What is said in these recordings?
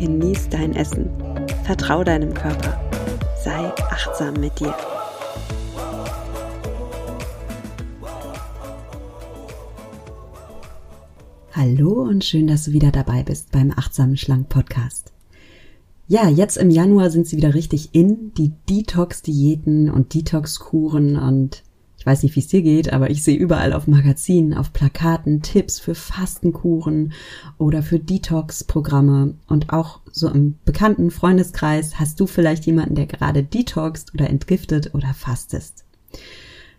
genieß dein Essen, vertrau deinem Körper, sei achtsam mit dir. Hallo und schön, dass du wieder dabei bist beim Achtsamen Schlank Podcast. Ja, jetzt im Januar sind sie wieder richtig in, die Detox-Diäten und Detox-Kuren und ich weiß nicht, wie es dir geht, aber ich sehe überall auf Magazinen, auf Plakaten Tipps für Fastenkuren oder für Detox-Programme. Und auch so im bekannten Freundeskreis hast du vielleicht jemanden, der gerade detoxt oder entgiftet oder fastest.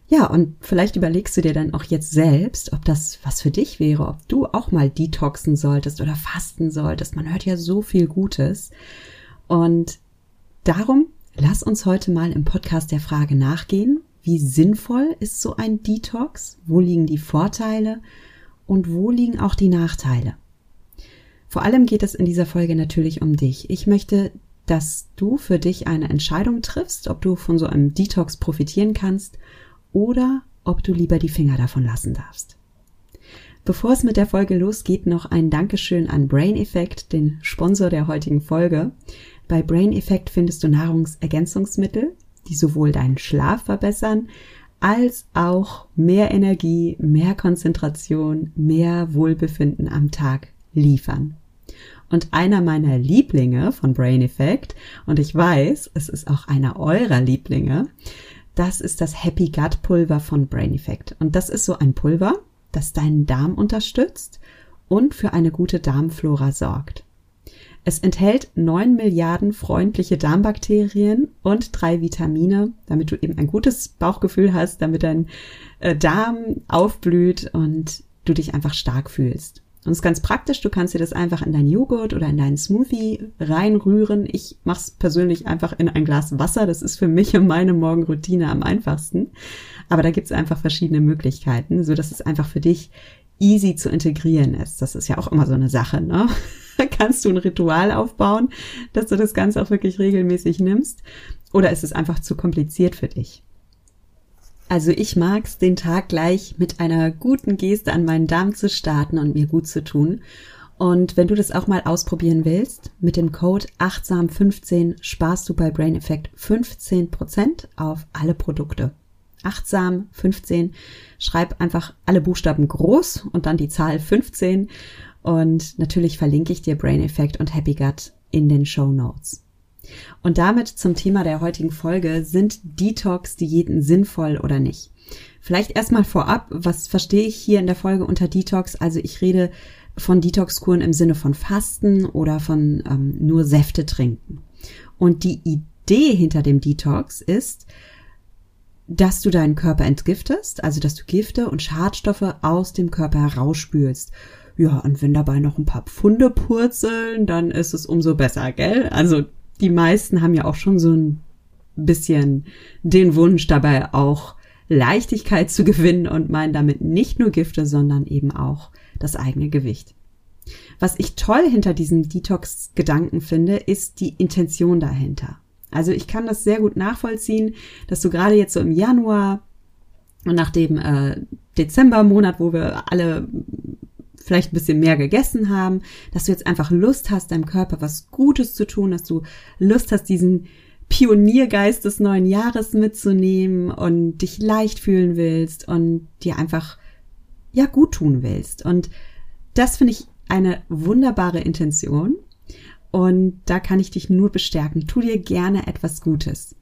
Ja, und vielleicht überlegst du dir dann auch jetzt selbst, ob das was für dich wäre, ob du auch mal detoxen solltest oder fasten solltest. Man hört ja so viel Gutes. Und darum lass uns heute mal im Podcast der Frage nachgehen, wie sinnvoll ist so ein Detox? Wo liegen die Vorteile? Und wo liegen auch die Nachteile? Vor allem geht es in dieser Folge natürlich um dich. Ich möchte, dass du für dich eine Entscheidung triffst, ob du von so einem Detox profitieren kannst oder ob du lieber die Finger davon lassen darfst. Bevor es mit der Folge losgeht, noch ein Dankeschön an Brain Effect, den Sponsor der heutigen Folge. Bei Brain Effect findest du Nahrungsergänzungsmittel, die sowohl deinen Schlaf verbessern, als auch mehr Energie, mehr Konzentration, mehr Wohlbefinden am Tag liefern. Und einer meiner Lieblinge von Brain Effect, und ich weiß, es ist auch einer eurer Lieblinge, das ist das Happy Gut Pulver von Brain Effect. Und das ist so ein Pulver, das deinen Darm unterstützt und für eine gute Darmflora sorgt. Es enthält neun Milliarden freundliche Darmbakterien und drei Vitamine, damit du eben ein gutes Bauchgefühl hast, damit dein äh, Darm aufblüht und du dich einfach stark fühlst. Und es ist ganz praktisch, du kannst dir das einfach in deinen Joghurt oder in deinen Smoothie reinrühren. Ich mache es persönlich einfach in ein Glas Wasser. Das ist für mich und meine Morgenroutine am einfachsten. Aber da gibt es einfach verschiedene Möglichkeiten, so dass es einfach für dich easy zu integrieren ist. Das ist ja auch immer so eine Sache, ne? Kannst du ein Ritual aufbauen, dass du das Ganze auch wirklich regelmäßig nimmst? Oder ist es einfach zu kompliziert für dich? Also ich mag's, den Tag gleich mit einer guten Geste an meinen Darm zu starten und mir gut zu tun. Und wenn du das auch mal ausprobieren willst, mit dem Code achtsam15 sparst du bei Brain Effect 15% auf alle Produkte achtsam 15. Schreib einfach alle Buchstaben groß und dann die Zahl 15. Und natürlich verlinke ich dir Brain Effect und Happy Gut in den Show Notes. Und damit zum Thema der heutigen Folge. Sind Detox-Diäten sinnvoll oder nicht? Vielleicht erstmal vorab, was verstehe ich hier in der Folge unter Detox? Also ich rede von Detox-Kuren im Sinne von Fasten oder von ähm, nur Säfte trinken. Und die Idee hinter dem Detox ist, dass du deinen Körper entgiftest, also dass du Gifte und Schadstoffe aus dem Körper herausspülst. Ja, und wenn dabei noch ein paar Pfunde purzeln, dann ist es umso besser, gell? Also die meisten haben ja auch schon so ein bisschen den Wunsch dabei auch Leichtigkeit zu gewinnen und meinen damit nicht nur Gifte, sondern eben auch das eigene Gewicht. Was ich toll hinter diesem Detox-Gedanken finde, ist die Intention dahinter. Also ich kann das sehr gut nachvollziehen, dass du gerade jetzt so im Januar und nach dem äh, Dezembermonat, wo wir alle vielleicht ein bisschen mehr gegessen haben, dass du jetzt einfach Lust hast, deinem Körper was Gutes zu tun, dass du Lust hast, diesen Pioniergeist des neuen Jahres mitzunehmen und dich leicht fühlen willst und dir einfach ja gut tun willst. Und das finde ich eine wunderbare Intention. Und da kann ich dich nur bestärken. Tu dir gerne etwas Gutes.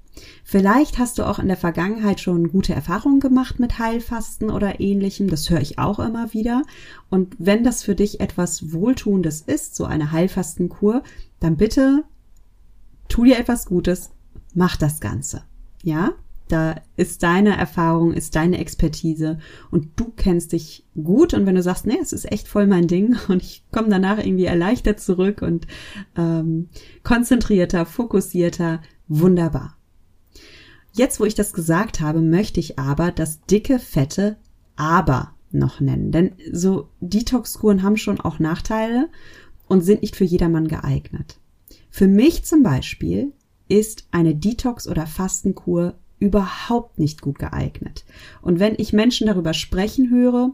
Vielleicht hast du auch in der Vergangenheit schon gute Erfahrungen gemacht mit Heilfasten oder ähnlichem. Das höre ich auch immer wieder. Und wenn das für dich etwas Wohltuendes ist, so eine Heilfastenkur, dann bitte tu dir etwas Gutes, mach das Ganze. Ja? Da ist deine Erfahrung, ist deine Expertise und du kennst dich gut. Und wenn du sagst, nee, es ist echt voll mein Ding und ich komme danach irgendwie erleichtert zurück und ähm, konzentrierter, fokussierter, wunderbar. Jetzt, wo ich das gesagt habe, möchte ich aber das dicke, fette Aber noch nennen. Denn so Detox-Kuren haben schon auch Nachteile und sind nicht für jedermann geeignet. Für mich zum Beispiel ist eine Detox- oder Fastenkur überhaupt nicht gut geeignet. Und wenn ich Menschen darüber sprechen höre,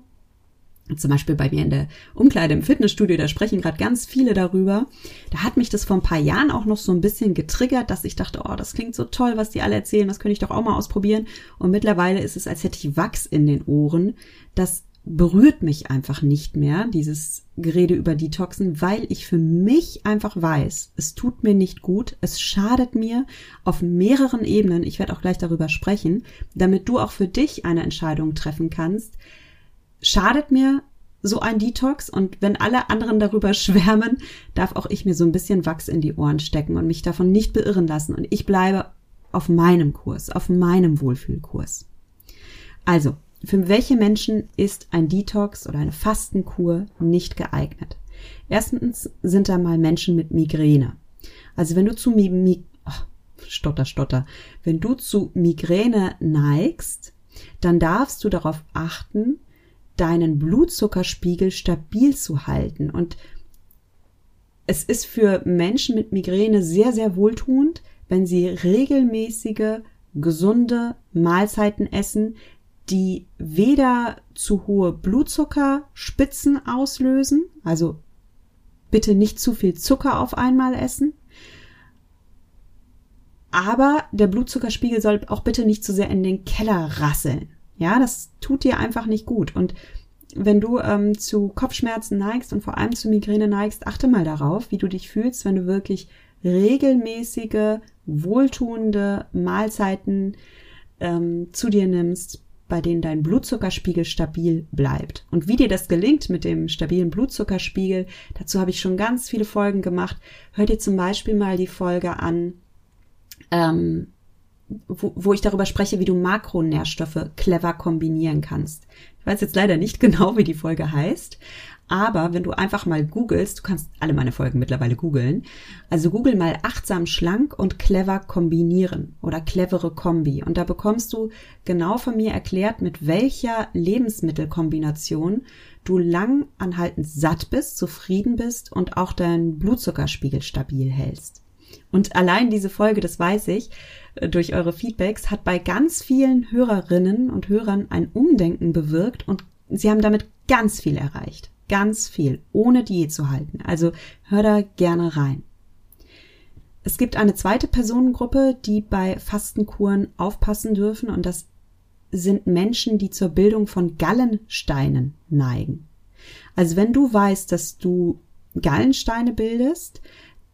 zum Beispiel bei mir in der Umkleide im Fitnessstudio, da sprechen gerade ganz viele darüber. Da hat mich das vor ein paar Jahren auch noch so ein bisschen getriggert, dass ich dachte, oh, das klingt so toll, was die alle erzählen, das könnte ich doch auch mal ausprobieren. Und mittlerweile ist es, als hätte ich Wachs in den Ohren. Das berührt mich einfach nicht mehr, dieses Gerede über Detoxen, weil ich für mich einfach weiß, es tut mir nicht gut, es schadet mir auf mehreren Ebenen, ich werde auch gleich darüber sprechen, damit du auch für dich eine Entscheidung treffen kannst. Schadet mir so ein Detox und wenn alle anderen darüber schwärmen, darf auch ich mir so ein bisschen Wachs in die Ohren stecken und mich davon nicht beirren lassen und ich bleibe auf meinem Kurs, auf meinem Wohlfühlkurs. Also, für welche Menschen ist ein Detox oder eine Fastenkur nicht geeignet? Erstens sind da mal Menschen mit Migräne. Also wenn du zu Mi Mi oh, Stotter, Stotter. Wenn du zu Migräne neigst, dann darfst du darauf achten, deinen Blutzuckerspiegel stabil zu halten. Und es ist für Menschen mit Migräne sehr, sehr wohltuend, wenn sie regelmäßige, gesunde Mahlzeiten essen, die weder zu hohe Blutzuckerspitzen auslösen, also bitte nicht zu viel Zucker auf einmal essen, aber der Blutzuckerspiegel soll auch bitte nicht zu sehr in den Keller rasseln. Ja, das tut dir einfach nicht gut. Und wenn du ähm, zu Kopfschmerzen neigst und vor allem zu Migräne neigst, achte mal darauf, wie du dich fühlst, wenn du wirklich regelmäßige, wohltuende Mahlzeiten ähm, zu dir nimmst, bei denen dein Blutzuckerspiegel stabil bleibt. Und wie dir das gelingt mit dem stabilen Blutzuckerspiegel, dazu habe ich schon ganz viele Folgen gemacht. Hör dir zum Beispiel mal die Folge an, ähm, wo, wo ich darüber spreche, wie du Makronährstoffe clever kombinieren kannst. Ich weiß jetzt leider nicht genau, wie die Folge heißt, aber wenn du einfach mal googelst, du kannst alle meine Folgen mittlerweile googeln, also google mal achtsam schlank und clever kombinieren oder clevere Kombi und da bekommst du genau von mir erklärt, mit welcher Lebensmittelkombination du lang anhaltend satt bist, zufrieden bist und auch deinen Blutzuckerspiegel stabil hältst. Und allein diese Folge, das weiß ich, äh, durch eure Feedbacks, hat bei ganz vielen Hörerinnen und Hörern ein Umdenken bewirkt und sie haben damit ganz viel erreicht. Ganz viel, ohne Diät zu halten. Also hör da gerne rein. Es gibt eine zweite Personengruppe, die bei Fastenkuren aufpassen dürfen und das sind Menschen, die zur Bildung von Gallensteinen neigen. Also wenn du weißt, dass du Gallensteine bildest,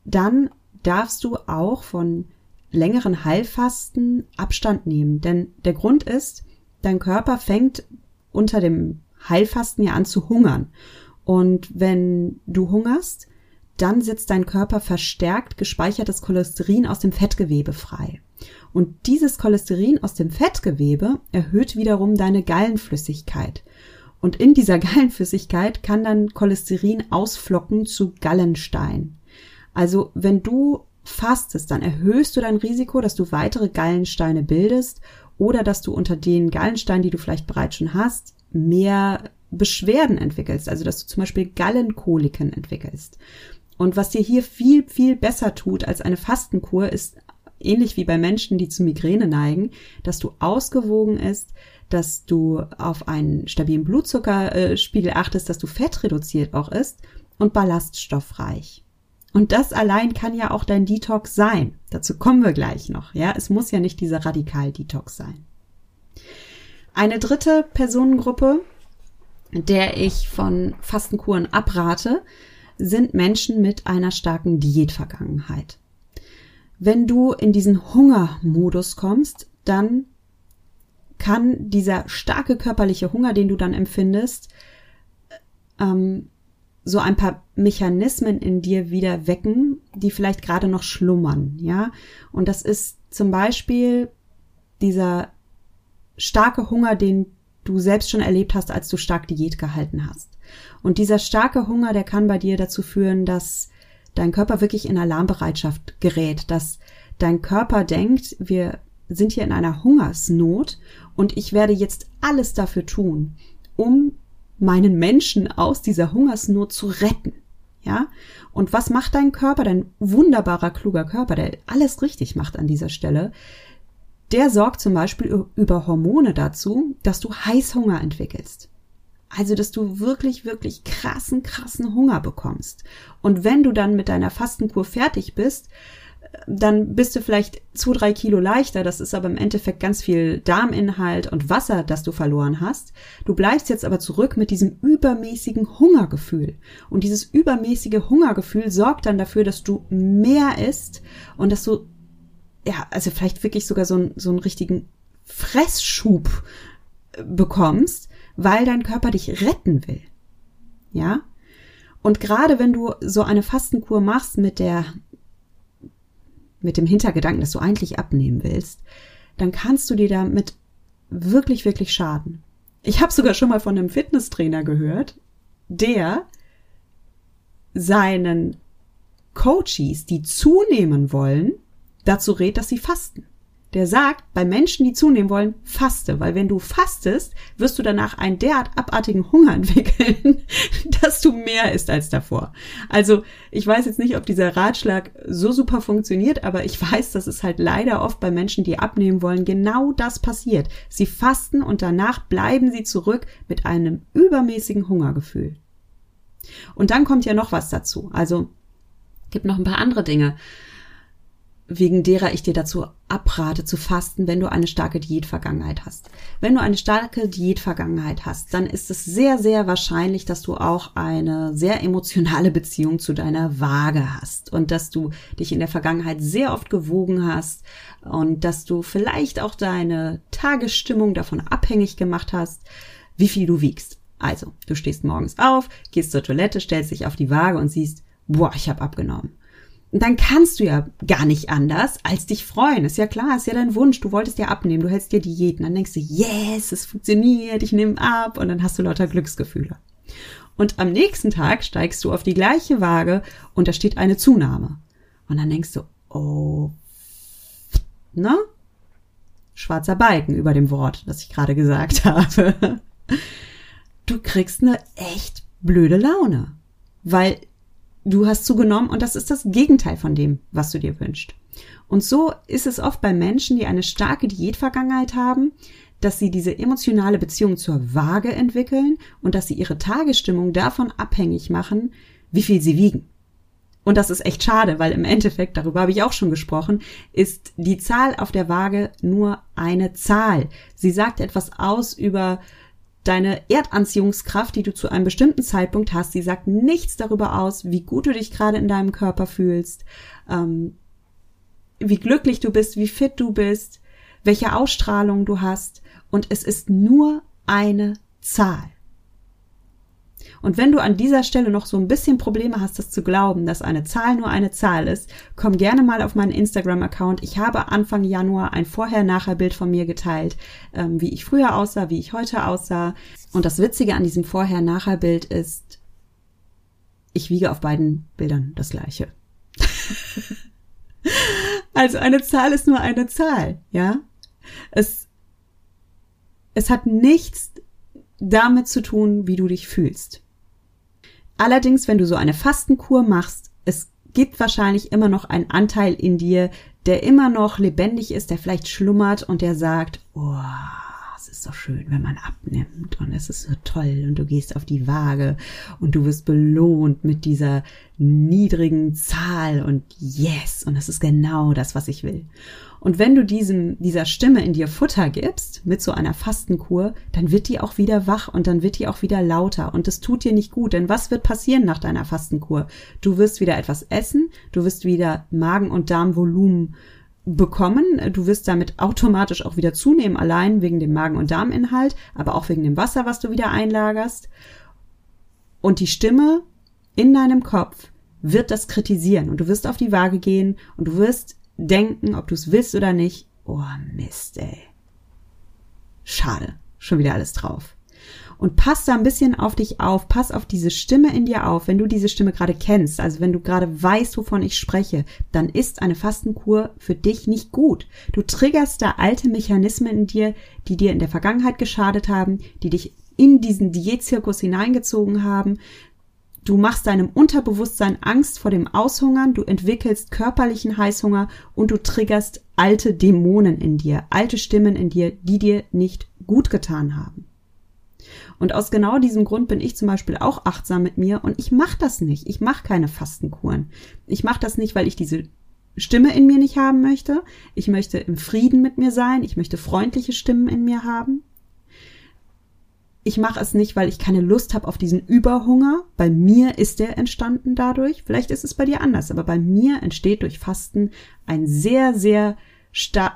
dann darfst du auch von längeren Heilfasten Abstand nehmen. Denn der Grund ist, dein Körper fängt unter dem Heilfasten ja an zu hungern. Und wenn du hungerst, dann setzt dein Körper verstärkt gespeichertes Cholesterin aus dem Fettgewebe frei. Und dieses Cholesterin aus dem Fettgewebe erhöht wiederum deine Gallenflüssigkeit. Und in dieser Gallenflüssigkeit kann dann Cholesterin ausflocken zu Gallenstein. Also wenn du fastest, dann erhöhst du dein Risiko, dass du weitere Gallensteine bildest oder dass du unter den Gallensteinen, die du vielleicht bereits schon hast, mehr Beschwerden entwickelst, also dass du zum Beispiel Gallenkoliken entwickelst. Und was dir hier viel, viel besser tut als eine Fastenkur, ist ähnlich wie bei Menschen, die zu Migräne neigen, dass du ausgewogen ist, dass du auf einen stabilen Blutzuckerspiegel achtest, dass du fettreduziert auch ist und ballaststoffreich. Und das allein kann ja auch dein Detox sein. Dazu kommen wir gleich noch. Ja, es muss ja nicht dieser Radikal-Detox sein. Eine dritte Personengruppe, der ich von Fastenkuren abrate, sind Menschen mit einer starken Diätvergangenheit. Wenn du in diesen Hungermodus kommst, dann kann dieser starke körperliche Hunger, den du dann empfindest, ähm, so ein paar Mechanismen in dir wieder wecken, die vielleicht gerade noch schlummern, ja. Und das ist zum Beispiel dieser starke Hunger, den du selbst schon erlebt hast, als du stark Diät gehalten hast. Und dieser starke Hunger, der kann bei dir dazu führen, dass dein Körper wirklich in Alarmbereitschaft gerät, dass dein Körper denkt, wir sind hier in einer Hungersnot und ich werde jetzt alles dafür tun, um meinen Menschen aus dieser Hungersnot zu retten. Ja? Und was macht dein Körper, dein wunderbarer, kluger Körper, der alles richtig macht an dieser Stelle? Der sorgt zum Beispiel über Hormone dazu, dass du Heißhunger entwickelst. Also, dass du wirklich, wirklich krassen, krassen Hunger bekommst. Und wenn du dann mit deiner Fastenkur fertig bist, dann bist du vielleicht zwei, drei Kilo leichter. Das ist aber im Endeffekt ganz viel Darminhalt und Wasser, das du verloren hast. Du bleibst jetzt aber zurück mit diesem übermäßigen Hungergefühl. Und dieses übermäßige Hungergefühl sorgt dann dafür, dass du mehr isst und dass du, ja, also vielleicht wirklich sogar so, ein, so einen richtigen Fressschub bekommst, weil dein Körper dich retten will. Ja? Und gerade wenn du so eine Fastenkur machst mit der mit dem Hintergedanken, dass du eigentlich abnehmen willst, dann kannst du dir damit wirklich, wirklich schaden. Ich habe sogar schon mal von einem Fitnesstrainer gehört, der seinen Coaches, die zunehmen wollen, dazu rät, dass sie fasten der sagt, bei Menschen, die zunehmen wollen, faste, weil wenn du fastest, wirst du danach einen derart abartigen Hunger entwickeln, dass du mehr isst als davor. Also ich weiß jetzt nicht, ob dieser Ratschlag so super funktioniert, aber ich weiß, dass es halt leider oft bei Menschen, die abnehmen wollen, genau das passiert. Sie fasten und danach bleiben sie zurück mit einem übermäßigen Hungergefühl. Und dann kommt ja noch was dazu. Also gibt noch ein paar andere Dinge wegen derer ich dir dazu abrate zu fasten, wenn du eine starke Diätvergangenheit hast. Wenn du eine starke Diätvergangenheit hast, dann ist es sehr, sehr wahrscheinlich, dass du auch eine sehr emotionale Beziehung zu deiner Waage hast und dass du dich in der Vergangenheit sehr oft gewogen hast und dass du vielleicht auch deine Tagesstimmung davon abhängig gemacht hast, wie viel du wiegst. Also, du stehst morgens auf, gehst zur Toilette, stellst dich auf die Waage und siehst, boah, ich habe abgenommen dann kannst du ja gar nicht anders als dich freuen. Ist ja klar, ist ja dein Wunsch. Du wolltest ja abnehmen, du hältst dir Diäten. Dann denkst du, yes, es funktioniert, ich nehme ab und dann hast du lauter Glücksgefühle. Und am nächsten Tag steigst du auf die gleiche Waage und da steht eine Zunahme. Und dann denkst du, oh, ne? Schwarzer Balken über dem Wort, das ich gerade gesagt habe. Du kriegst eine echt blöde Laune, weil du hast zugenommen und das ist das Gegenteil von dem, was du dir wünschst. Und so ist es oft bei Menschen, die eine starke Diätvergangenheit haben, dass sie diese emotionale Beziehung zur Waage entwickeln und dass sie ihre Tagesstimmung davon abhängig machen, wie viel sie wiegen. Und das ist echt schade, weil im Endeffekt, darüber habe ich auch schon gesprochen, ist die Zahl auf der Waage nur eine Zahl. Sie sagt etwas aus über deine Erdanziehungskraft, die du zu einem bestimmten Zeitpunkt hast, die sagt nichts darüber aus, wie gut du dich gerade in deinem Körper fühlst, ähm, wie glücklich du bist, wie fit du bist, welche Ausstrahlung du hast. Und es ist nur eine Zahl. Und wenn du an dieser Stelle noch so ein bisschen Probleme hast, das zu glauben, dass eine Zahl nur eine Zahl ist, komm gerne mal auf meinen Instagram-Account. Ich habe Anfang Januar ein Vorher-Nachher-Bild von mir geteilt, ähm, wie ich früher aussah, wie ich heute aussah. Und das Witzige an diesem Vorher-Nachher-Bild ist, ich wiege auf beiden Bildern das gleiche. also eine Zahl ist nur eine Zahl, ja? Es, es hat nichts damit zu tun, wie du dich fühlst. Allerdings, wenn du so eine Fastenkur machst, es gibt wahrscheinlich immer noch einen Anteil in dir, der immer noch lebendig ist, der vielleicht schlummert und der sagt, oh, es ist so schön, wenn man abnimmt und es ist so toll und du gehst auf die Waage und du wirst belohnt mit dieser niedrigen Zahl und yes, und das ist genau das, was ich will. Und wenn du diesem, dieser Stimme in dir Futter gibst, mit so einer Fastenkur, dann wird die auch wieder wach und dann wird die auch wieder lauter und das tut dir nicht gut, denn was wird passieren nach deiner Fastenkur? Du wirst wieder etwas essen, du wirst wieder Magen- und Darmvolumen bekommen. Du wirst damit automatisch auch wieder zunehmen, allein wegen dem Magen- und Darminhalt, aber auch wegen dem Wasser, was du wieder einlagerst. Und die Stimme in deinem Kopf wird das kritisieren und du wirst auf die Waage gehen und du wirst denken, ob du es willst oder nicht, oh Mist, ey. Schade, schon wieder alles drauf. Und pass da ein bisschen auf dich auf, pass auf diese Stimme in dir auf. Wenn du diese Stimme gerade kennst, also wenn du gerade weißt, wovon ich spreche, dann ist eine Fastenkur für dich nicht gut. Du triggerst da alte Mechanismen in dir, die dir in der Vergangenheit geschadet haben, die dich in diesen Diätzirkus hineingezogen haben. Du machst deinem Unterbewusstsein Angst vor dem Aushungern, du entwickelst körperlichen Heißhunger und du triggerst alte Dämonen in dir, alte Stimmen in dir, die dir nicht gut getan haben. Und aus genau diesem Grund bin ich zum Beispiel auch achtsam mit mir und ich mache das nicht. Ich mache keine Fastenkuren. Ich mache das nicht, weil ich diese Stimme in mir nicht haben möchte. Ich möchte im Frieden mit mir sein. Ich möchte freundliche Stimmen in mir haben. Ich mache es nicht, weil ich keine Lust habe auf diesen Überhunger. Bei mir ist der entstanden dadurch. Vielleicht ist es bei dir anders, aber bei mir entsteht durch Fasten ein sehr, sehr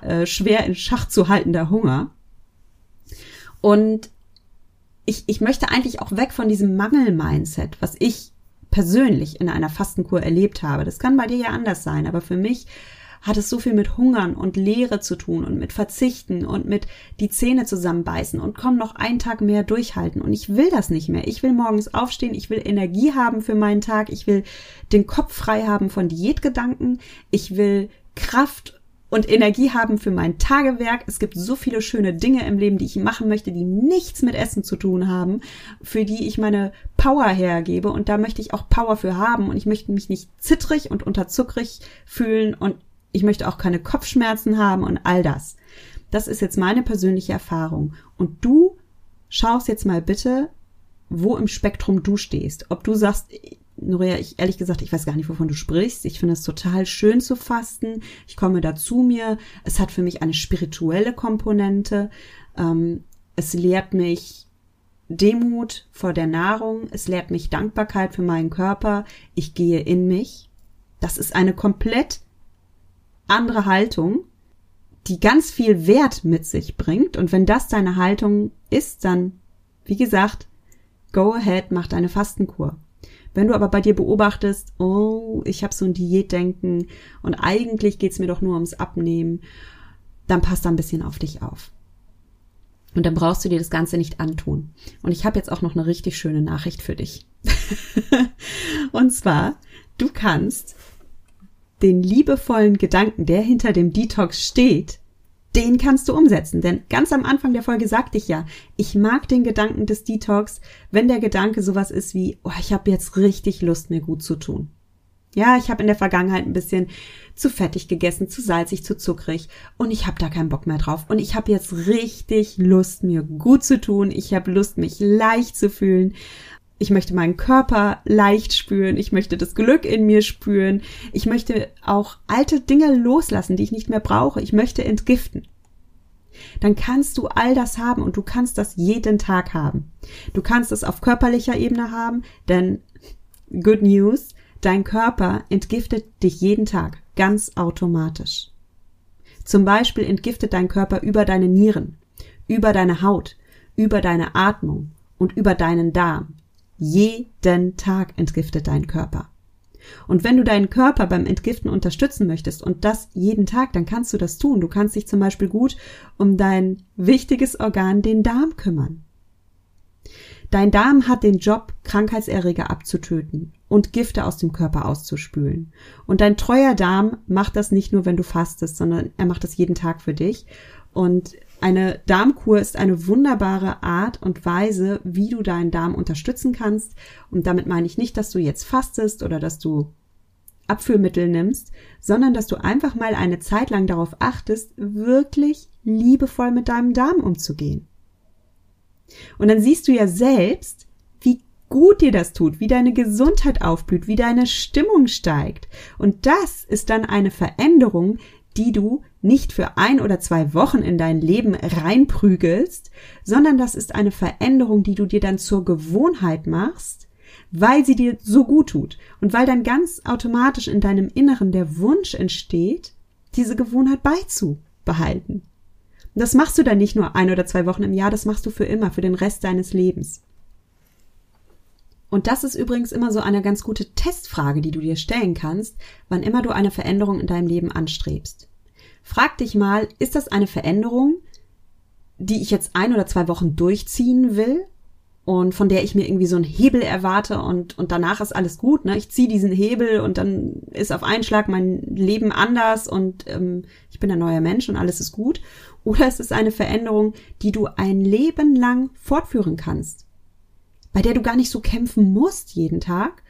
äh, schwer in Schach zu haltender Hunger. Und ich, ich möchte eigentlich auch weg von diesem Mangel-Mindset, was ich persönlich in einer Fastenkur erlebt habe. Das kann bei dir ja anders sein, aber für mich hat es so viel mit Hungern und Leere zu tun und mit Verzichten und mit die Zähne zusammenbeißen und komm noch einen Tag mehr durchhalten. Und ich will das nicht mehr. Ich will morgens aufstehen, ich will Energie haben für meinen Tag, ich will den Kopf frei haben von Diätgedanken, ich will Kraft und Energie haben für mein Tagewerk. Es gibt so viele schöne Dinge im Leben, die ich machen möchte, die nichts mit Essen zu tun haben, für die ich meine Power hergebe und da möchte ich auch Power für haben und ich möchte mich nicht zittrig und unterzuckrig fühlen und ich möchte auch keine Kopfschmerzen haben und all das. Das ist jetzt meine persönliche Erfahrung und du schaust jetzt mal bitte, wo im Spektrum du stehst. Ob du sagst, Norea, ich ehrlich gesagt, ich weiß gar nicht, wovon du sprichst. Ich finde es total schön zu fasten. Ich komme da zu mir. Es hat für mich eine spirituelle Komponente. Ähm, es lehrt mich Demut vor der Nahrung. Es lehrt mich Dankbarkeit für meinen Körper. Ich gehe in mich. Das ist eine komplett andere Haltung, die ganz viel Wert mit sich bringt. Und wenn das deine Haltung ist, dann, wie gesagt, go ahead, mach deine Fastenkur. Wenn du aber bei dir beobachtest, oh, ich habe so ein Diätdenken und eigentlich geht's mir doch nur ums Abnehmen, dann passt da ein bisschen auf dich auf. Und dann brauchst du dir das Ganze nicht antun. Und ich habe jetzt auch noch eine richtig schöne Nachricht für dich. und zwar, du kannst den liebevollen Gedanken, der hinter dem Detox steht, den kannst du umsetzen. Denn ganz am Anfang der Folge sagte ich ja, ich mag den Gedanken des Detox, wenn der Gedanke sowas ist wie, oh, ich habe jetzt richtig Lust, mir gut zu tun. Ja, ich habe in der Vergangenheit ein bisschen zu fettig gegessen, zu salzig, zu zuckrig und ich habe da keinen Bock mehr drauf. Und ich habe jetzt richtig Lust, mir gut zu tun. Ich habe Lust, mich leicht zu fühlen. Ich möchte meinen Körper leicht spüren. Ich möchte das Glück in mir spüren. Ich möchte auch alte Dinge loslassen, die ich nicht mehr brauche. Ich möchte entgiften. Dann kannst du all das haben und du kannst das jeden Tag haben. Du kannst es auf körperlicher Ebene haben, denn good news, dein Körper entgiftet dich jeden Tag ganz automatisch. Zum Beispiel entgiftet dein Körper über deine Nieren, über deine Haut, über deine Atmung und über deinen Darm. Jeden Tag entgiftet dein Körper. Und wenn du deinen Körper beim Entgiften unterstützen möchtest und das jeden Tag, dann kannst du das tun. Du kannst dich zum Beispiel gut um dein wichtiges Organ, den Darm, kümmern. Dein Darm hat den Job, Krankheitserreger abzutöten und Gifte aus dem Körper auszuspülen. Und dein treuer Darm macht das nicht nur, wenn du fastest, sondern er macht das jeden Tag für dich. Und eine Darmkur ist eine wunderbare Art und Weise, wie du deinen Darm unterstützen kannst. Und damit meine ich nicht, dass du jetzt fastest oder dass du Abführmittel nimmst, sondern dass du einfach mal eine Zeit lang darauf achtest, wirklich liebevoll mit deinem Darm umzugehen. Und dann siehst du ja selbst, wie gut dir das tut, wie deine Gesundheit aufblüht, wie deine Stimmung steigt. Und das ist dann eine Veränderung, die du nicht für ein oder zwei Wochen in dein Leben reinprügelst, sondern das ist eine Veränderung, die du dir dann zur Gewohnheit machst, weil sie dir so gut tut und weil dann ganz automatisch in deinem Inneren der Wunsch entsteht, diese Gewohnheit beizubehalten. Und das machst du dann nicht nur ein oder zwei Wochen im Jahr, das machst du für immer, für den Rest deines Lebens. Und das ist übrigens immer so eine ganz gute Testfrage, die du dir stellen kannst, wann immer du eine Veränderung in deinem Leben anstrebst. Frag dich mal, ist das eine Veränderung, die ich jetzt ein oder zwei Wochen durchziehen will und von der ich mir irgendwie so einen Hebel erwarte und, und danach ist alles gut. Ne? Ich ziehe diesen Hebel und dann ist auf einen Schlag mein Leben anders und ähm, ich bin ein neuer Mensch und alles ist gut. Oder es ist eine Veränderung, die du ein Leben lang fortführen kannst, bei der du gar nicht so kämpfen musst jeden Tag,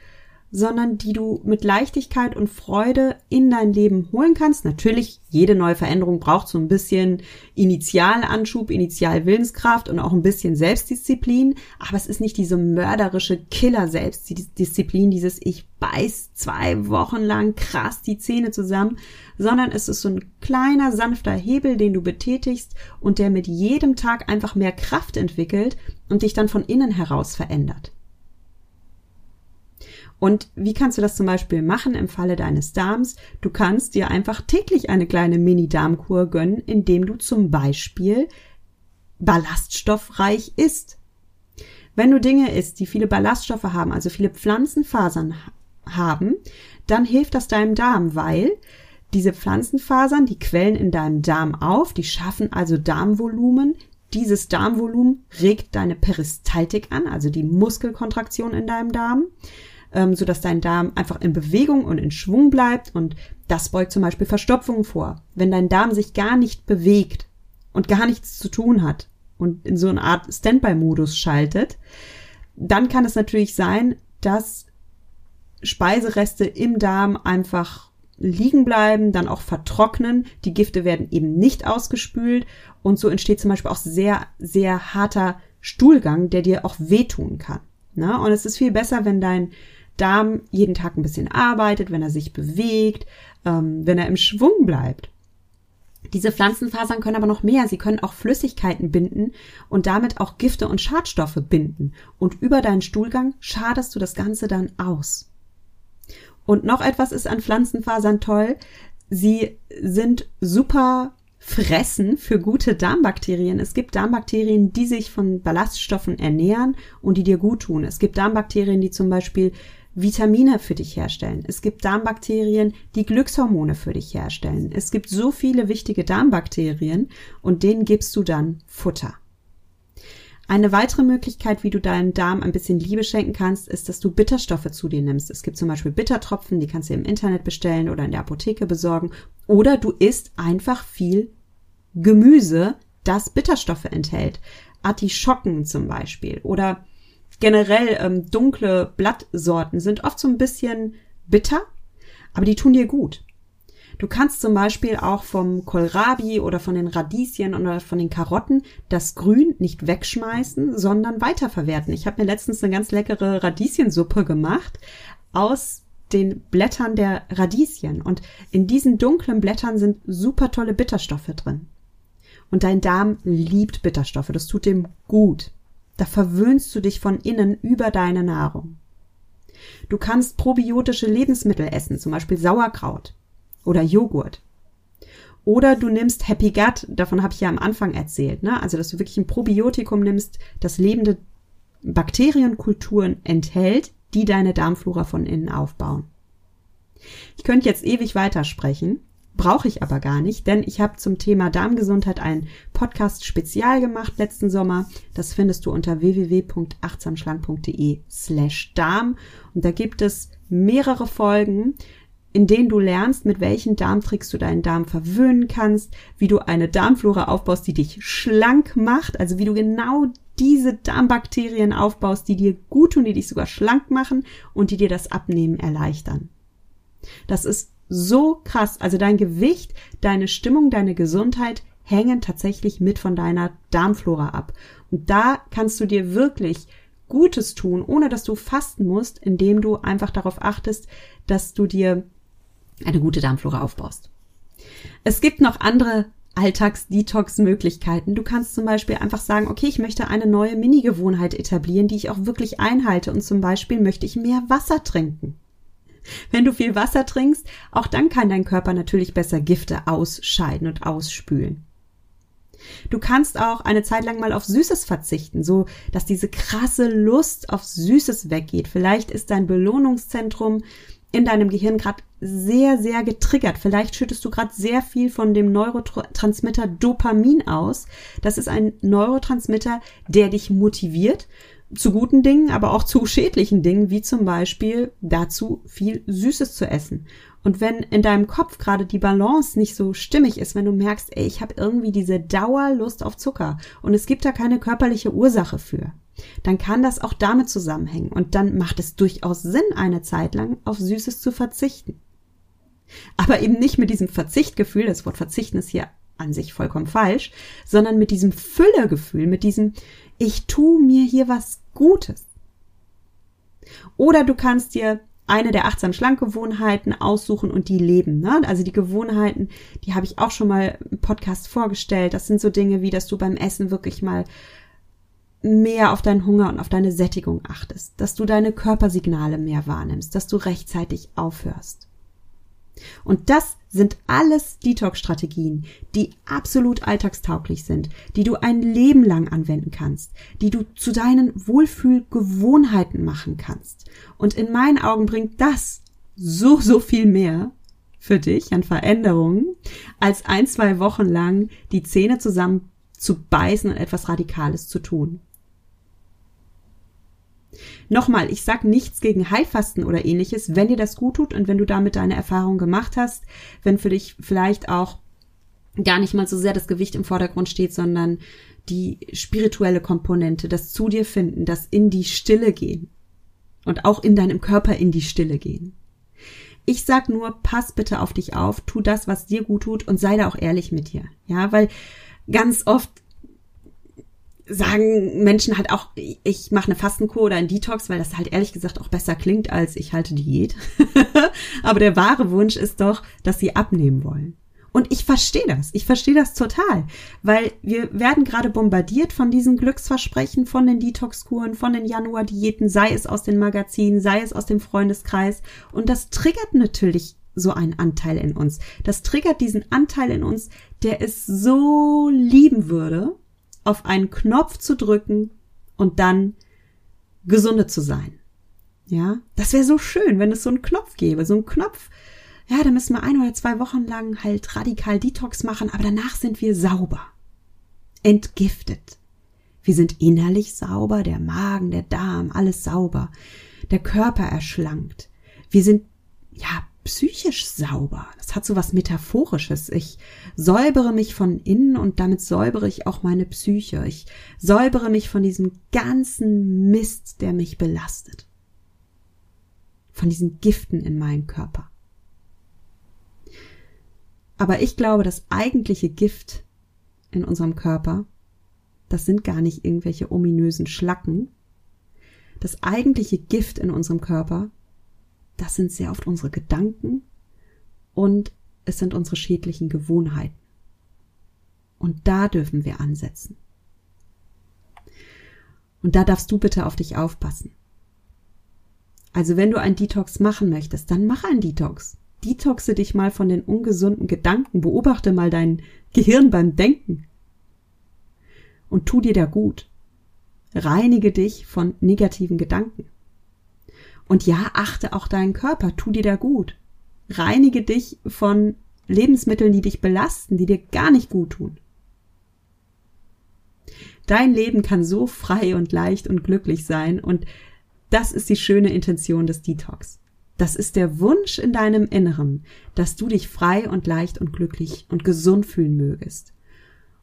sondern die du mit Leichtigkeit und Freude in dein Leben holen kannst. Natürlich, jede neue Veränderung braucht so ein bisschen Initialanschub, Initialwillenskraft und auch ein bisschen Selbstdisziplin, aber es ist nicht diese mörderische Killer-Selbstdisziplin, dieses ich beiß zwei Wochen lang krass die Zähne zusammen, sondern es ist so ein kleiner, sanfter Hebel, den du betätigst und der mit jedem Tag einfach mehr Kraft entwickelt und dich dann von innen heraus verändert. Und wie kannst du das zum Beispiel machen im Falle deines Darms? Du kannst dir einfach täglich eine kleine Mini-Darmkur gönnen, indem du zum Beispiel ballaststoffreich isst. Wenn du Dinge isst, die viele Ballaststoffe haben, also viele Pflanzenfasern haben, dann hilft das deinem Darm, weil diese Pflanzenfasern, die quellen in deinem Darm auf, die schaffen also Darmvolumen. Dieses Darmvolumen regt deine Peristaltik an, also die Muskelkontraktion in deinem Darm ähm, sodass dein Darm einfach in Bewegung und in Schwung bleibt und das beugt zum Beispiel Verstopfungen vor. Wenn dein Darm sich gar nicht bewegt und gar nichts zu tun hat und in so eine Art Standby-Modus schaltet, dann kann es natürlich sein, dass Speisereste im Darm einfach liegen bleiben, dann auch vertrocknen. Die Gifte werden eben nicht ausgespült und so entsteht zum Beispiel auch sehr, sehr harter Stuhlgang, der dir auch wehtun kann. Na? Und es ist viel besser, wenn dein Darm jeden Tag ein bisschen arbeitet, wenn er sich bewegt, ähm, wenn er im Schwung bleibt. Diese Pflanzenfasern können aber noch mehr. Sie können auch Flüssigkeiten binden und damit auch Gifte und Schadstoffe binden. Und über deinen Stuhlgang schadest du das Ganze dann aus. Und noch etwas ist an Pflanzenfasern toll. Sie sind super Fressen für gute Darmbakterien. Es gibt Darmbakterien, die sich von Ballaststoffen ernähren und die dir gut tun. Es gibt Darmbakterien, die zum Beispiel Vitamine für dich herstellen. Es gibt Darmbakterien, die Glückshormone für dich herstellen. Es gibt so viele wichtige Darmbakterien und denen gibst du dann Futter. Eine weitere Möglichkeit, wie du deinem Darm ein bisschen Liebe schenken kannst, ist, dass du Bitterstoffe zu dir nimmst. Es gibt zum Beispiel Bittertropfen, die kannst du im Internet bestellen oder in der Apotheke besorgen. Oder du isst einfach viel Gemüse, das Bitterstoffe enthält. Artischocken zum Beispiel oder generell ähm, dunkle Blattsorten sind oft so ein bisschen bitter, aber die tun dir gut. Du kannst zum Beispiel auch vom Kohlrabi oder von den Radieschen oder von den Karotten das Grün nicht wegschmeißen, sondern weiterverwerten. Ich habe mir letztens eine ganz leckere Radieschensuppe gemacht aus den Blättern der Radieschen. Und in diesen dunklen Blättern sind super tolle Bitterstoffe drin. Und dein Darm liebt Bitterstoffe. Das tut dem gut. Da verwöhnst du dich von innen über deine Nahrung. Du kannst probiotische Lebensmittel essen, zum Beispiel Sauerkraut oder Joghurt. Oder du nimmst Happy Gut, davon habe ich ja am Anfang erzählt, ne? Also, dass du wirklich ein Probiotikum nimmst, das lebende Bakterienkulturen enthält, die deine Darmflora von innen aufbauen. Ich könnte jetzt ewig weitersprechen, brauche ich aber gar nicht, denn ich habe zum Thema Darmgesundheit ein Podcast spezial gemacht letzten Sommer. Das findest du unter www.achtsamschlank.de slash Darm. Und da gibt es mehrere Folgen, in denen du lernst, mit welchen Darmtricks du deinen Darm verwöhnen kannst, wie du eine Darmflora aufbaust, die dich schlank macht, also wie du genau diese Darmbakterien aufbaust, die dir gut tun, die dich sogar schlank machen und die dir das Abnehmen erleichtern. Das ist so krass. Also dein Gewicht, deine Stimmung, deine Gesundheit hängen tatsächlich mit von deiner Darmflora ab. Und da kannst du dir wirklich Gutes tun, ohne dass du fasten musst, indem du einfach darauf achtest, dass du dir eine gute Darmflora aufbaust. Es gibt noch andere Alltags-Detox-Möglichkeiten. Du kannst zum Beispiel einfach sagen, okay, ich möchte eine neue Mini-Gewohnheit etablieren, die ich auch wirklich einhalte. Und zum Beispiel möchte ich mehr Wasser trinken. Wenn du viel Wasser trinkst, auch dann kann dein Körper natürlich besser Gifte ausscheiden und ausspülen. Du kannst auch eine Zeit lang mal auf Süßes verzichten, so dass diese krasse Lust auf Süßes weggeht. Vielleicht ist dein Belohnungszentrum in deinem Gehirn gerade sehr, sehr getriggert. Vielleicht schüttest du gerade sehr viel von dem Neurotransmitter Dopamin aus. Das ist ein Neurotransmitter, der dich motiviert zu guten Dingen, aber auch zu schädlichen Dingen, wie zum Beispiel dazu viel Süßes zu essen. Und wenn in deinem Kopf gerade die Balance nicht so stimmig ist, wenn du merkst, ey, ich habe irgendwie diese Dauerlust auf Zucker und es gibt da keine körperliche Ursache für, dann kann das auch damit zusammenhängen. Und dann macht es durchaus Sinn, eine Zeit lang auf Süßes zu verzichten. Aber eben nicht mit diesem Verzichtgefühl, das Wort verzichten ist hier an sich vollkommen falsch, sondern mit diesem Füllegefühl, mit diesem, ich tu mir hier was Gutes. Oder du kannst dir eine der achtsam Schlankgewohnheiten aussuchen und die leben. Ne? Also die Gewohnheiten, die habe ich auch schon mal im Podcast vorgestellt. Das sind so Dinge wie, dass du beim Essen wirklich mal mehr auf deinen Hunger und auf deine Sättigung achtest, dass du deine Körpersignale mehr wahrnimmst, dass du rechtzeitig aufhörst. Und das sind alles Detox-Strategien, die absolut alltagstauglich sind, die du ein Leben lang anwenden kannst, die du zu deinen Wohlfühlgewohnheiten machen kannst. Und in meinen Augen bringt das so, so viel mehr für dich an Veränderungen, als ein, zwei Wochen lang die Zähne zusammen zu beißen und etwas Radikales zu tun. Nochmal, ich sag nichts gegen Heilfasten oder ähnliches, wenn dir das gut tut und wenn du damit deine Erfahrung gemacht hast, wenn für dich vielleicht auch gar nicht mal so sehr das Gewicht im Vordergrund steht, sondern die spirituelle Komponente, das zu dir finden, das in die Stille gehen und auch in deinem Körper in die Stille gehen. Ich sag nur, pass bitte auf dich auf, tu das, was dir gut tut und sei da auch ehrlich mit dir. Ja, weil ganz oft sagen Menschen halt auch, ich mache eine Fastenkur oder ein Detox, weil das halt ehrlich gesagt auch besser klingt als ich halte Diät. Aber der wahre Wunsch ist doch, dass sie abnehmen wollen. Und ich verstehe das. Ich verstehe das total, weil wir werden gerade bombardiert von diesen Glücksversprechen, von den Detox-Kuren, von den Januar-Diäten, sei es aus den Magazinen, sei es aus dem Freundeskreis. Und das triggert natürlich so einen Anteil in uns. Das triggert diesen Anteil in uns, der es so lieben würde, auf einen Knopf zu drücken und dann gesunde zu sein. Ja, das wäre so schön, wenn es so einen Knopf gäbe, so einen Knopf. Ja, da müssen wir ein oder zwei Wochen lang halt radikal Detox machen, aber danach sind wir sauber. Entgiftet. Wir sind innerlich sauber, der Magen, der Darm, alles sauber. Der Körper erschlankt. Wir sind, ja, psychisch sauber. Hat so was Metaphorisches. Ich säubere mich von innen und damit säubere ich auch meine Psyche. Ich säubere mich von diesem ganzen Mist, der mich belastet. Von diesen Giften in meinem Körper. Aber ich glaube, das eigentliche Gift in unserem Körper, das sind gar nicht irgendwelche ominösen Schlacken. Das eigentliche Gift in unserem Körper, das sind sehr oft unsere Gedanken und es sind unsere schädlichen Gewohnheiten. Und da dürfen wir ansetzen. Und da darfst du bitte auf dich aufpassen. Also wenn du ein Detox machen möchtest, dann mach ein Detox. Detoxe dich mal von den ungesunden Gedanken, beobachte mal dein Gehirn beim Denken. Und tu dir da gut. Reinige dich von negativen Gedanken. Und ja, achte auch deinen Körper, tu dir da gut. Reinige dich von Lebensmitteln, die dich belasten, die dir gar nicht gut tun. Dein Leben kann so frei und leicht und glücklich sein und das ist die schöne Intention des Detox. Das ist der Wunsch in deinem Inneren, dass du dich frei und leicht und glücklich und gesund fühlen mögest.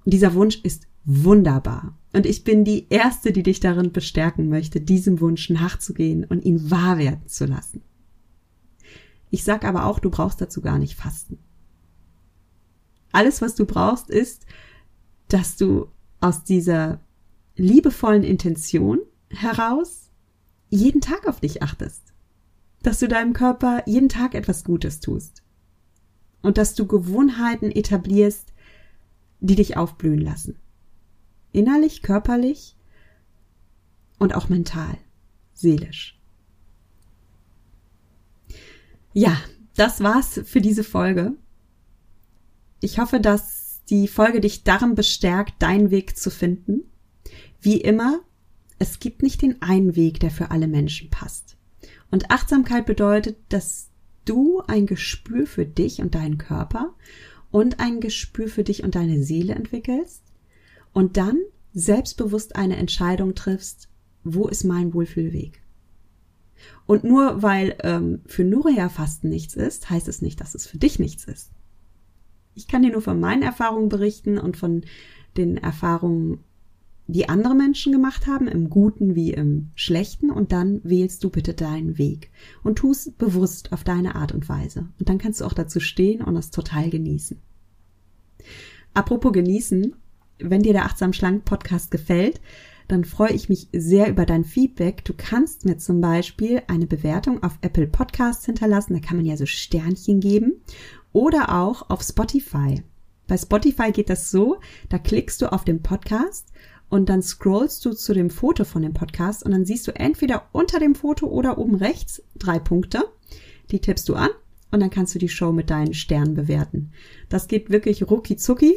Und dieser Wunsch ist wunderbar. Und ich bin die Erste, die dich darin bestärken möchte, diesem Wunsch nachzugehen und ihn wahr werden zu lassen. Ich sag aber auch, du brauchst dazu gar nicht fasten. Alles, was du brauchst, ist, dass du aus dieser liebevollen Intention heraus jeden Tag auf dich achtest. Dass du deinem Körper jeden Tag etwas Gutes tust. Und dass du Gewohnheiten etablierst, die dich aufblühen lassen innerlich, körperlich und auch mental, seelisch. Ja, das war's für diese Folge. Ich hoffe, dass die Folge dich darin bestärkt, deinen Weg zu finden. Wie immer, es gibt nicht den einen Weg, der für alle Menschen passt. Und Achtsamkeit bedeutet, dass du ein Gespür für dich und deinen Körper und ein Gespür für dich und deine Seele entwickelst und dann selbstbewusst eine Entscheidung triffst, wo ist mein Wohlfühlweg? Und nur weil ähm, für Nuria Fasten nichts ist, heißt es nicht, dass es für dich nichts ist. Ich kann dir nur von meinen Erfahrungen berichten und von den Erfahrungen, die andere Menschen gemacht haben, im Guten wie im Schlechten, und dann wählst du bitte deinen Weg und tust bewusst auf deine Art und Weise. Und dann kannst du auch dazu stehen und das total genießen. Apropos genießen, wenn dir der Achtsam Schlank Podcast gefällt, dann freue ich mich sehr über dein Feedback. Du kannst mir zum Beispiel eine Bewertung auf Apple Podcasts hinterlassen. Da kann man ja so Sternchen geben. Oder auch auf Spotify. Bei Spotify geht das so, da klickst du auf den Podcast und dann scrollst du zu dem Foto von dem Podcast und dann siehst du entweder unter dem Foto oder oben rechts drei Punkte. Die tippst du an und dann kannst du die Show mit deinen Sternen bewerten. Das geht wirklich rucki zucki.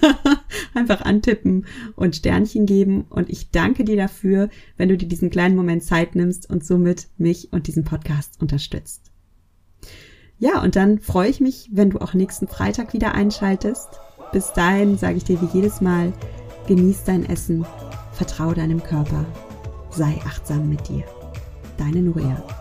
Einfach antippen und Sternchen geben und ich danke dir dafür, wenn du dir diesen kleinen Moment Zeit nimmst und somit mich und diesen Podcast unterstützt. Ja, und dann freue ich mich, wenn du auch nächsten Freitag wieder einschaltest. Bis dahin sage ich dir wie jedes Mal, genieß dein Essen, vertraue deinem Körper, sei achtsam mit dir. Deine Nuria.